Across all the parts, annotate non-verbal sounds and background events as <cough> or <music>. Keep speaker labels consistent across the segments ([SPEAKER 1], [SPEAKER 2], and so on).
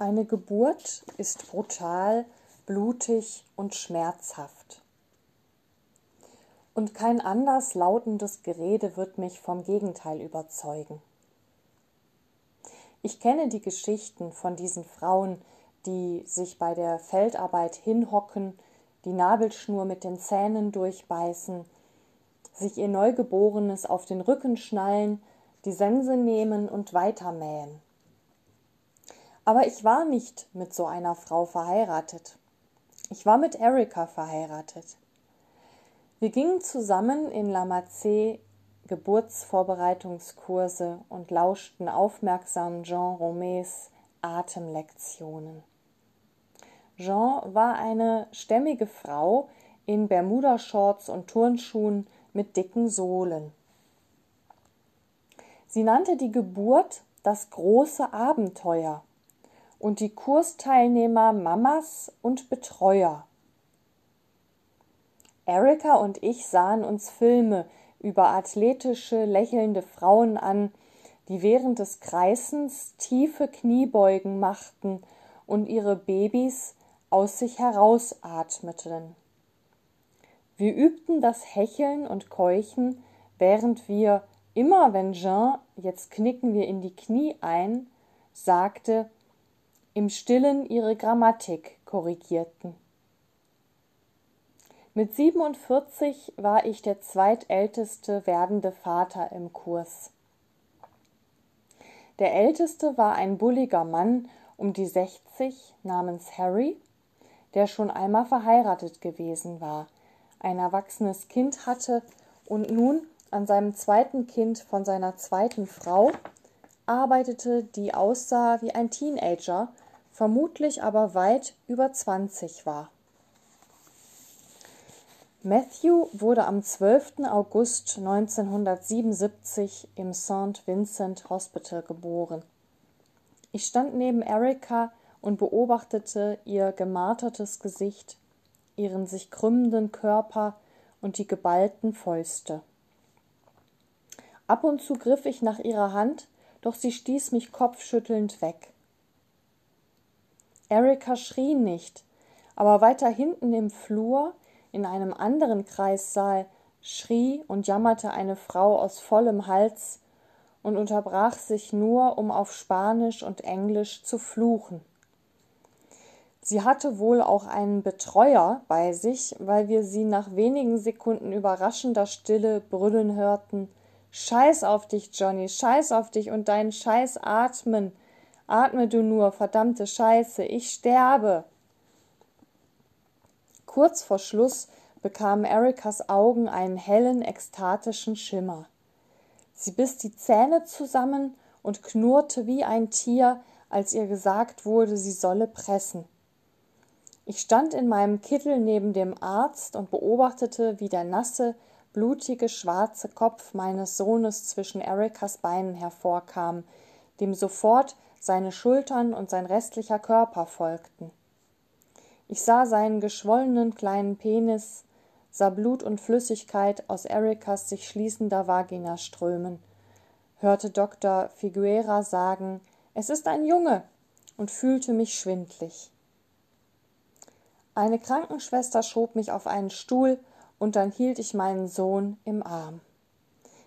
[SPEAKER 1] Eine Geburt ist brutal, blutig und schmerzhaft. Und kein anders lautendes Gerede wird mich vom Gegenteil überzeugen. Ich kenne die Geschichten von diesen Frauen, die sich bei der Feldarbeit hinhocken, die Nabelschnur mit den Zähnen durchbeißen, sich ihr Neugeborenes auf den Rücken schnallen, die Sense nehmen und weitermähen. Aber ich war nicht mit so einer Frau verheiratet. Ich war mit Erika verheiratet. Wir gingen zusammen in Lamazé Geburtsvorbereitungskurse und lauschten aufmerksam Jean Romés Atemlektionen. Jean war eine stämmige Frau in Bermuda-Shorts und Turnschuhen mit dicken Sohlen. Sie nannte die Geburt das große Abenteuer und die Kursteilnehmer Mamas und Betreuer. Erika und ich sahen uns Filme über athletische, lächelnde Frauen an, die während des Kreisens tiefe Kniebeugen machten und ihre Babys aus sich herausatmeten. Wir übten das Hecheln und Keuchen, während wir immer, wenn Jean, jetzt knicken wir in die Knie ein, sagte, im stillen ihre Grammatik korrigierten. Mit 47 war ich der zweitälteste werdende Vater im Kurs. Der älteste war ein bulliger Mann um die 60 namens Harry, der schon einmal verheiratet gewesen war, ein erwachsenes Kind hatte und nun an seinem zweiten Kind von seiner zweiten Frau arbeitete, die aussah wie ein Teenager vermutlich aber weit über 20 war. Matthew wurde am 12. August 1977 im St. Vincent Hospital geboren. Ich stand neben Erika und beobachtete ihr gemartertes Gesicht, ihren sich krümmenden Körper und die geballten Fäuste. Ab und zu griff ich nach ihrer Hand, doch sie stieß mich kopfschüttelnd weg. Erika schrie nicht, aber weiter hinten im Flur, in einem anderen Kreissaal, schrie und jammerte eine Frau aus vollem Hals und unterbrach sich nur, um auf Spanisch und Englisch zu fluchen. Sie hatte wohl auch einen Betreuer bei sich, weil wir sie nach wenigen Sekunden überraschender Stille brüllen hörten Scheiß auf dich, Johnny, scheiß auf dich und dein Scheiß atmen. Atme du nur, verdammte Scheiße, ich sterbe. Kurz vor Schluss bekamen Erikas Augen einen hellen, ekstatischen Schimmer. Sie biss die Zähne zusammen und knurrte wie ein Tier, als ihr gesagt wurde, sie solle pressen. Ich stand in meinem Kittel neben dem Arzt und beobachtete, wie der nasse, blutige, schwarze Kopf meines Sohnes zwischen Erikas Beinen hervorkam, dem sofort seine Schultern und sein restlicher Körper folgten. Ich sah seinen geschwollenen kleinen Penis, sah Blut und Flüssigkeit aus Erikas sich schließender Vagina strömen, hörte Dr. Figuera sagen, es ist ein Junge, und fühlte mich schwindlig. Eine Krankenschwester schob mich auf einen Stuhl, und dann hielt ich meinen Sohn im Arm.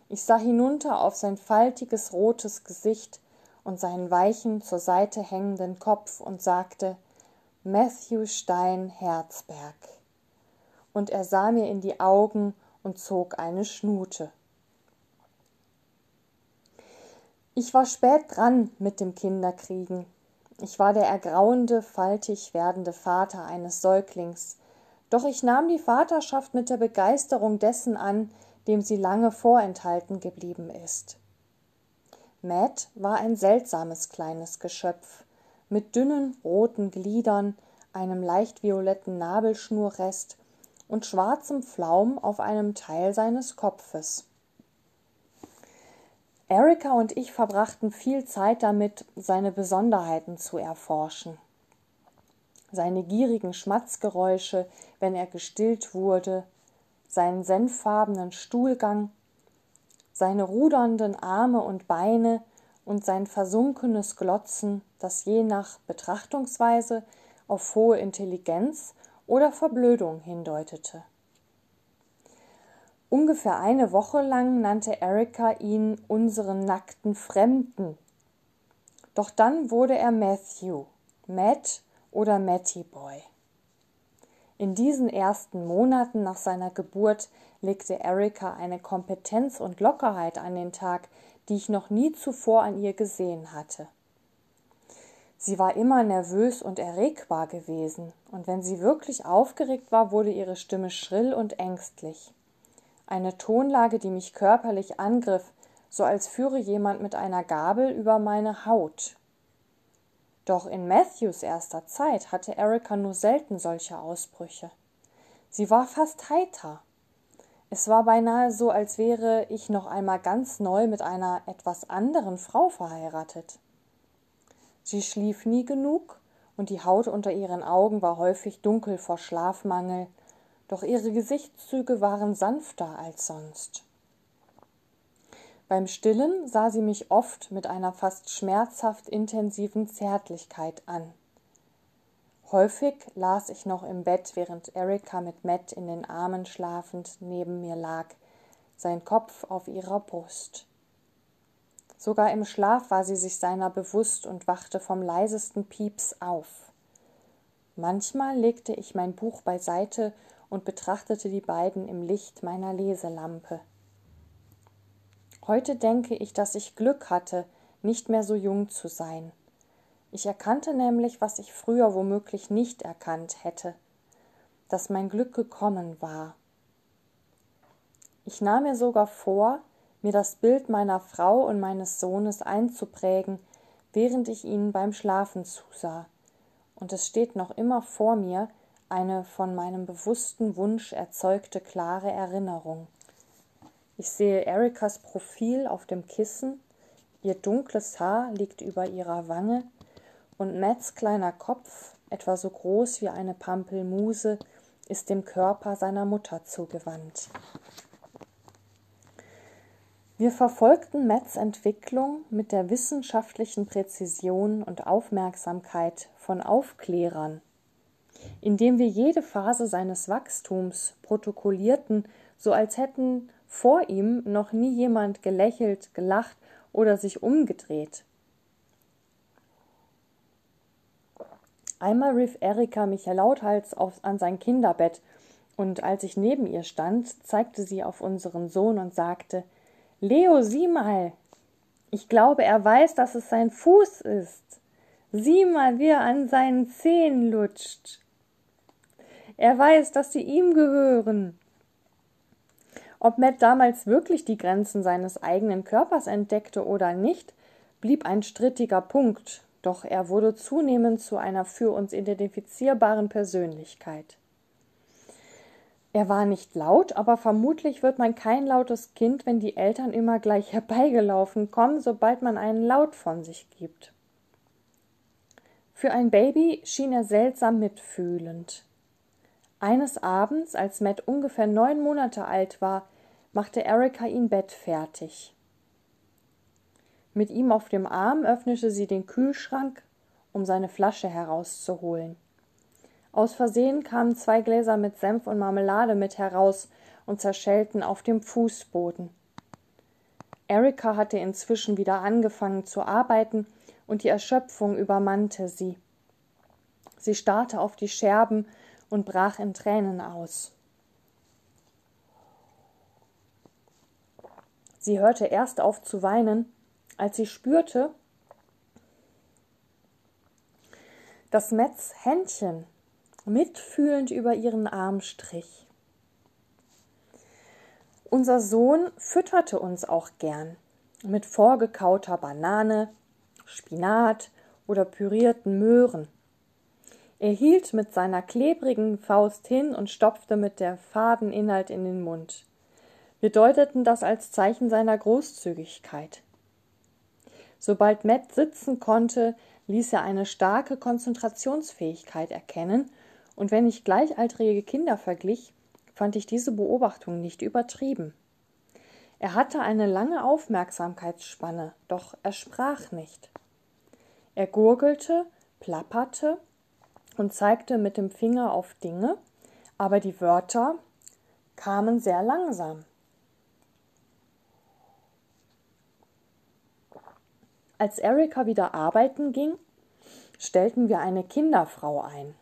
[SPEAKER 1] Ich sah hinunter auf sein faltiges rotes Gesicht und seinen weichen zur Seite hängenden Kopf und sagte Matthew Stein Herzberg. Und er sah mir in die Augen und zog eine Schnute. Ich war spät dran mit dem Kinderkriegen. Ich war der ergrauende, faltig werdende Vater eines Säuglings, doch ich nahm die Vaterschaft mit der Begeisterung dessen an, dem sie lange vorenthalten geblieben ist. Matt war ein seltsames kleines Geschöpf mit dünnen roten Gliedern, einem leicht violetten Nabelschnurrest und schwarzem Flaum auf einem Teil seines Kopfes. Erika und ich verbrachten viel Zeit damit, seine Besonderheiten zu erforschen. Seine gierigen Schmatzgeräusche, wenn er gestillt wurde, seinen senffarbenen Stuhlgang, seine rudernden Arme und Beine und sein versunkenes Glotzen, das je nach Betrachtungsweise auf hohe Intelligenz oder Verblödung hindeutete. Ungefähr eine Woche lang nannte Erika ihn unseren nackten Fremden. Doch dann wurde er Matthew, Matt oder Matty Boy. In diesen ersten Monaten nach seiner Geburt legte Erika eine Kompetenz und Lockerheit an den Tag, die ich noch nie zuvor an ihr gesehen hatte. Sie war immer nervös und erregbar gewesen, und wenn sie wirklich aufgeregt war, wurde ihre Stimme schrill und ängstlich eine Tonlage, die mich körperlich angriff, so als führe jemand mit einer Gabel über meine Haut. Doch in Matthews erster Zeit hatte Erika nur selten solche Ausbrüche. Sie war fast heiter. Es war beinahe so, als wäre ich noch einmal ganz neu mit einer etwas anderen Frau verheiratet. Sie schlief nie genug, und die Haut unter ihren Augen war häufig dunkel vor Schlafmangel, doch ihre Gesichtszüge waren sanfter als sonst. Beim Stillen sah sie mich oft mit einer fast schmerzhaft intensiven Zärtlichkeit an. Häufig las ich noch im Bett, während Erika mit Matt in den Armen schlafend neben mir lag, sein Kopf auf ihrer Brust. Sogar im Schlaf war sie sich seiner bewusst und wachte vom leisesten Pieps auf. Manchmal legte ich mein Buch beiseite und betrachtete die beiden im Licht meiner Leselampe. Heute denke ich, dass ich Glück hatte, nicht mehr so jung zu sein. Ich erkannte nämlich, was ich früher womöglich nicht erkannt hätte, dass mein Glück gekommen war. Ich nahm mir sogar vor, mir das Bild meiner Frau und meines Sohnes einzuprägen, während ich ihnen beim Schlafen zusah, und es steht noch immer vor mir, eine von meinem bewussten Wunsch erzeugte klare Erinnerung. Ich sehe Erikas Profil auf dem Kissen, ihr dunkles Haar liegt über ihrer Wange. Und Matts kleiner Kopf, etwa so groß wie eine Pampelmuse, ist dem Körper seiner Mutter zugewandt. Wir verfolgten Matts Entwicklung mit der wissenschaftlichen Präzision und Aufmerksamkeit von Aufklärern. Indem wir jede Phase seines Wachstums protokollierten, so als hätten vor ihm noch nie jemand gelächelt, gelacht oder sich umgedreht. Einmal rief Erika mich lauthals auf, an sein Kinderbett, und als ich neben ihr stand, zeigte sie auf unseren Sohn und sagte Leo, sieh mal. Ich glaube, er weiß, dass es sein Fuß ist. Sieh mal, wie er an seinen Zehen lutscht. Er weiß, dass sie ihm gehören. Ob Matt damals wirklich die Grenzen seines eigenen Körpers entdeckte oder nicht, blieb ein strittiger Punkt, doch er wurde zunehmend zu einer für uns identifizierbaren Persönlichkeit. Er war nicht laut, aber vermutlich wird man kein lautes Kind, wenn die Eltern immer gleich <laughs> herbeigelaufen kommen, sobald man einen Laut von sich gibt. Für ein Baby schien er seltsam mitfühlend. Eines Abends, als Matt ungefähr neun Monate alt war, machte Erika ihn bettfertig. Mit ihm auf dem Arm öffnete sie den Kühlschrank, um seine Flasche herauszuholen. Aus Versehen kamen zwei Gläser mit Senf und Marmelade mit heraus und zerschellten auf dem Fußboden. Erika hatte inzwischen wieder angefangen zu arbeiten und die Erschöpfung übermannte sie. Sie starrte auf die Scherben und brach in Tränen aus. Sie hörte erst auf zu weinen, als sie spürte, dass Metz Händchen mitfühlend über ihren Arm strich. Unser Sohn fütterte uns auch gern mit vorgekauter Banane, Spinat oder pürierten Möhren. Er hielt mit seiner klebrigen Faust hin und stopfte mit der faden Inhalt in den Mund. Wir deuteten das als Zeichen seiner Großzügigkeit. Sobald Matt sitzen konnte, ließ er eine starke Konzentrationsfähigkeit erkennen, und wenn ich gleichaltrige Kinder verglich, fand ich diese Beobachtung nicht übertrieben. Er hatte eine lange Aufmerksamkeitsspanne, doch er sprach nicht. Er gurgelte, plapperte und zeigte mit dem Finger auf Dinge, aber die Wörter kamen sehr langsam. Als Erika wieder arbeiten ging, stellten wir eine Kinderfrau ein.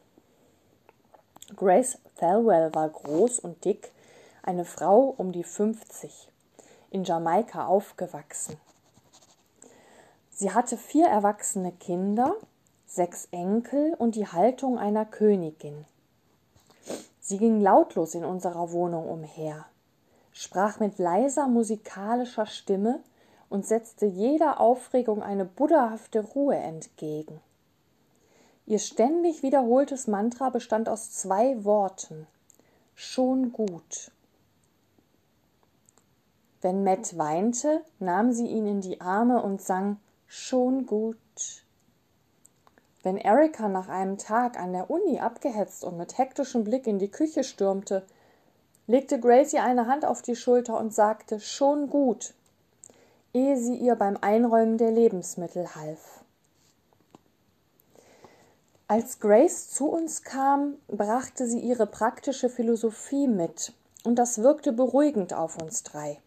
[SPEAKER 1] Grace Thelwell war groß und dick, eine Frau um die 50, in Jamaika aufgewachsen. Sie hatte vier erwachsene Kinder, sechs Enkel und die Haltung einer Königin. Sie ging lautlos in unserer Wohnung umher, sprach mit leiser musikalischer Stimme und setzte jeder Aufregung eine buddhahafte Ruhe entgegen. Ihr ständig wiederholtes Mantra bestand aus zwei Worten. Schon gut. Wenn Matt weinte, nahm sie ihn in die Arme und sang Schon gut. Wenn Erika nach einem Tag an der Uni abgehetzt und mit hektischem Blick in die Küche stürmte, legte Gracie eine Hand auf die Schulter und sagte Schon gut, ehe sie ihr beim Einräumen der Lebensmittel half. Als Grace zu uns kam, brachte sie ihre praktische Philosophie mit, und das wirkte beruhigend auf uns drei.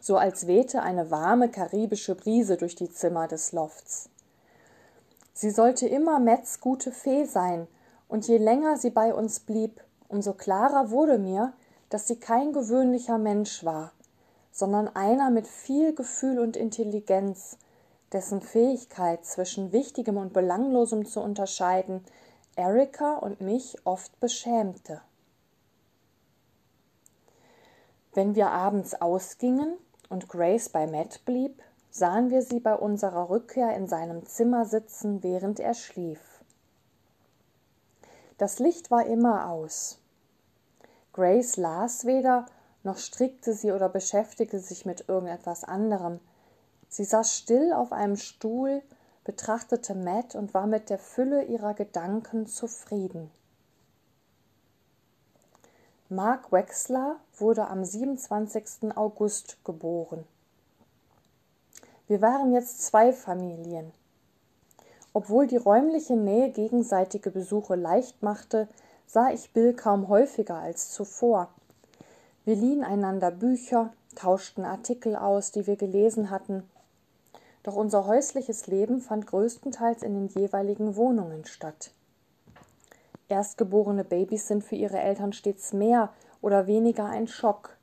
[SPEAKER 1] So als wehte eine warme karibische Brise durch die Zimmer des Lofts. Sie sollte immer Metz gute Fee sein, und je länger sie bei uns blieb, umso klarer wurde mir, dass sie kein gewöhnlicher Mensch war, sondern einer mit viel Gefühl und Intelligenz, dessen Fähigkeit zwischen Wichtigem und Belanglosem zu unterscheiden Erika und mich oft beschämte. Wenn wir abends ausgingen und Grace bei Matt blieb, sahen wir sie bei unserer Rückkehr in seinem Zimmer sitzen, während er schlief. Das Licht war immer aus. Grace las weder, noch strickte sie oder beschäftigte sich mit irgendetwas anderem, Sie saß still auf einem Stuhl, betrachtete Matt und war mit der Fülle ihrer Gedanken zufrieden. Mark Wexler wurde am 27. August geboren. Wir waren jetzt zwei Familien. Obwohl die räumliche Nähe gegenseitige Besuche leicht machte, sah ich Bill kaum häufiger als zuvor. Wir liehen einander Bücher, tauschten Artikel aus, die wir gelesen hatten, doch unser häusliches Leben fand größtenteils in den jeweiligen Wohnungen statt. Erstgeborene Babys sind für ihre Eltern stets mehr oder weniger ein Schock.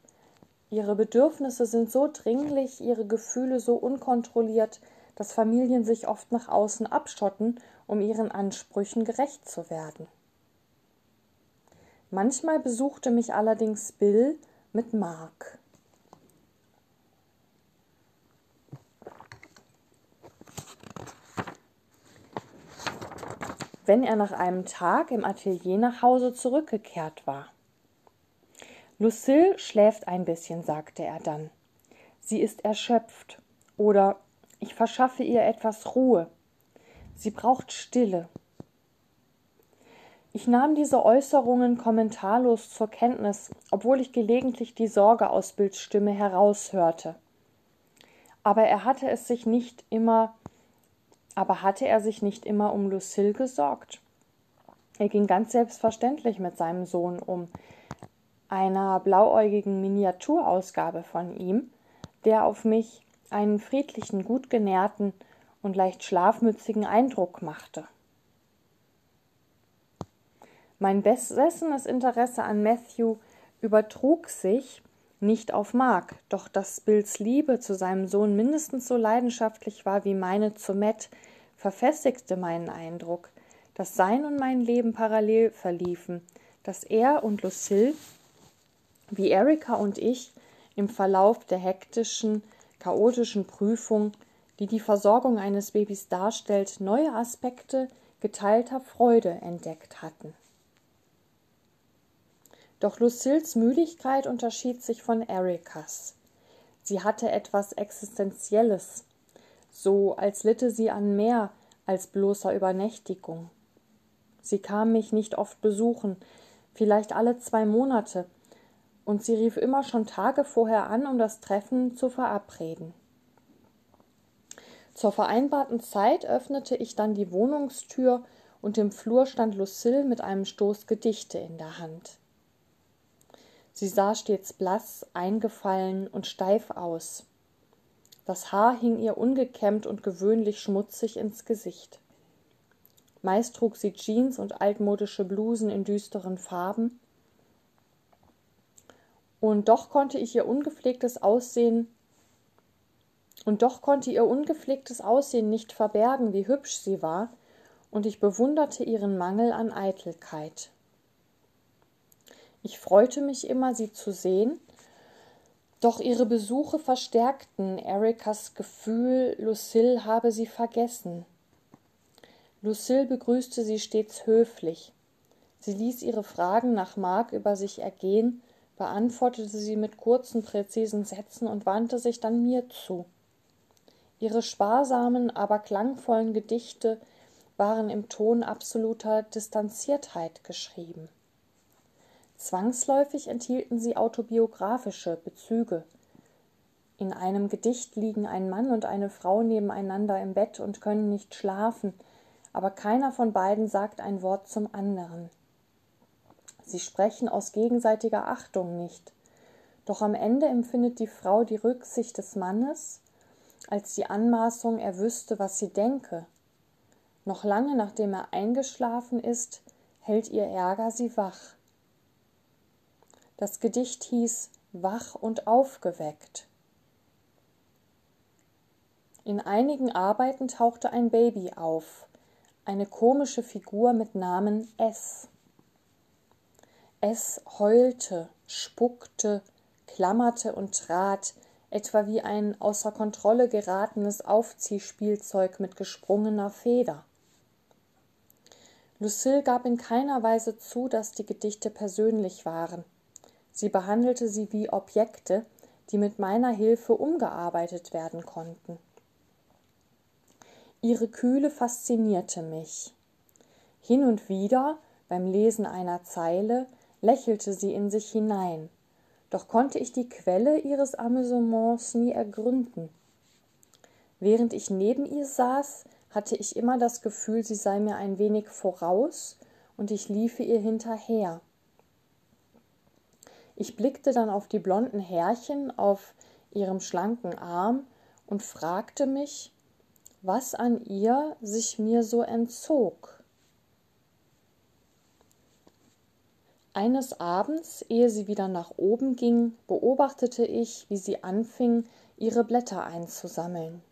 [SPEAKER 1] Ihre Bedürfnisse sind so dringlich, ihre Gefühle so unkontrolliert, dass Familien sich oft nach außen abschotten, um ihren Ansprüchen gerecht zu werden. Manchmal besuchte mich allerdings Bill mit Mark. wenn er nach einem Tag im Atelier nach Hause zurückgekehrt war. Lucille schläft ein bisschen, sagte er dann. Sie ist erschöpft. Oder ich verschaffe ihr etwas Ruhe. Sie braucht Stille. Ich nahm diese Äußerungen kommentarlos zur Kenntnis, obwohl ich gelegentlich die Sorge aus Bilds Stimme heraushörte. Aber er hatte es sich nicht immer aber hatte er sich nicht immer um Lucille gesorgt? Er ging ganz selbstverständlich mit seinem Sohn um, einer blauäugigen Miniaturausgabe von ihm, der auf mich einen friedlichen, gut genährten und leicht schlafmützigen Eindruck machte. Mein besessenes Interesse an Matthew übertrug sich nicht auf Mark, doch dass Bills Liebe zu seinem Sohn mindestens so leidenschaftlich war wie meine zu Matt, verfestigte meinen Eindruck, dass sein und mein Leben parallel verliefen, dass er und Lucille, wie Erika und ich, im Verlauf der hektischen, chaotischen Prüfung, die die Versorgung eines Babys darstellt, neue Aspekte geteilter Freude entdeckt hatten. Doch Lucilles Müdigkeit unterschied sich von Erikas. Sie hatte etwas Existenzielles, so als litte sie an mehr als bloßer Übernächtigung. Sie kam mich nicht oft besuchen, vielleicht alle zwei Monate, und sie rief immer schon Tage vorher an, um das Treffen zu verabreden. Zur vereinbarten Zeit öffnete ich dann die Wohnungstür und im Flur stand Lucille mit einem Stoß Gedichte in der Hand. Sie sah stets blass, eingefallen und steif aus. Das Haar hing ihr ungekämmt und gewöhnlich schmutzig ins Gesicht. Meist trug sie Jeans und altmodische Blusen in düsteren Farben. Und doch konnte ich ihr ungepflegtes Aussehen und doch konnte ihr ungepflegtes Aussehen nicht verbergen, wie hübsch sie war, und ich bewunderte ihren Mangel an Eitelkeit. Ich freute mich immer, sie zu sehen, doch ihre Besuche verstärkten Erikas Gefühl, Lucille habe sie vergessen. Lucille begrüßte sie stets höflich. Sie ließ ihre Fragen nach Mark über sich ergehen, beantwortete sie mit kurzen, präzisen Sätzen und wandte sich dann mir zu. Ihre sparsamen, aber klangvollen Gedichte waren im Ton absoluter Distanziertheit geschrieben. Zwangsläufig enthielten sie autobiografische Bezüge. In einem Gedicht liegen ein Mann und eine Frau nebeneinander im Bett und können nicht schlafen, aber keiner von beiden sagt ein Wort zum anderen. Sie sprechen aus gegenseitiger Achtung nicht, doch am Ende empfindet die Frau die Rücksicht des Mannes als die Anmaßung, er wüsste, was sie denke. Noch lange nachdem er eingeschlafen ist, hält ihr Ärger sie wach. Das Gedicht hieß Wach und aufgeweckt. In einigen Arbeiten tauchte ein Baby auf, eine komische Figur mit Namen S. Es heulte, spuckte, klammerte und trat, etwa wie ein außer Kontrolle geratenes Aufziehspielzeug mit gesprungener Feder. Lucille gab in keiner Weise zu, dass die Gedichte persönlich waren. Sie behandelte sie wie Objekte, die mit meiner Hilfe umgearbeitet werden konnten. Ihre Kühle faszinierte mich. Hin und wieder, beim Lesen einer Zeile, lächelte sie in sich hinein, doch konnte ich die Quelle ihres Amüsements nie ergründen. Während ich neben ihr saß, hatte ich immer das Gefühl, sie sei mir ein wenig voraus und ich liefe ihr hinterher. Ich blickte dann auf die blonden Härchen auf ihrem schlanken Arm und fragte mich, was an ihr sich mir so entzog. Eines Abends, ehe sie wieder nach oben ging, beobachtete ich, wie sie anfing, ihre Blätter einzusammeln.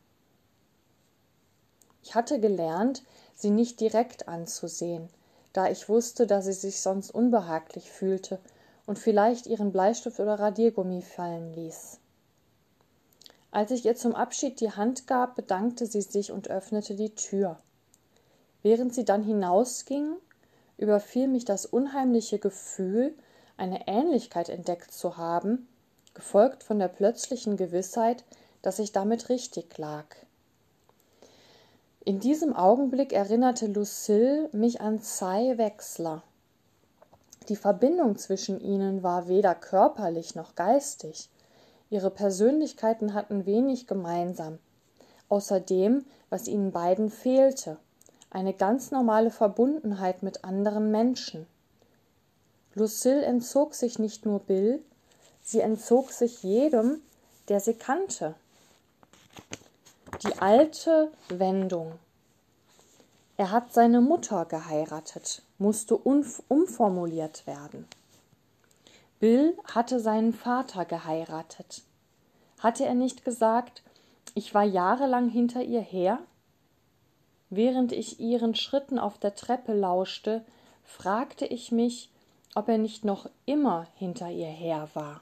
[SPEAKER 1] Ich hatte gelernt, sie nicht direkt anzusehen, da ich wusste, dass sie sich sonst unbehaglich fühlte und vielleicht ihren Bleistift oder Radiergummi fallen ließ. Als ich ihr zum Abschied die Hand gab, bedankte sie sich und öffnete die Tür. Während sie dann hinausging, überfiel mich das unheimliche Gefühl, eine Ähnlichkeit entdeckt zu haben, gefolgt von der plötzlichen Gewissheit, dass ich damit richtig lag. In diesem Augenblick erinnerte Lucille mich an Cy Wechsler. Die Verbindung zwischen ihnen war weder körperlich noch geistig. Ihre Persönlichkeiten hatten wenig gemeinsam, außer dem, was ihnen beiden fehlte, eine ganz normale Verbundenheit mit anderen Menschen. Lucille entzog sich nicht nur Bill, sie entzog sich jedem, der sie kannte. Die alte Wendung. Er hat seine Mutter geheiratet musste umformuliert werden. Bill hatte seinen Vater geheiratet. Hatte er nicht gesagt, ich war jahrelang hinter ihr her? Während ich ihren Schritten auf der Treppe lauschte, fragte ich mich, ob er nicht noch immer hinter ihr her war.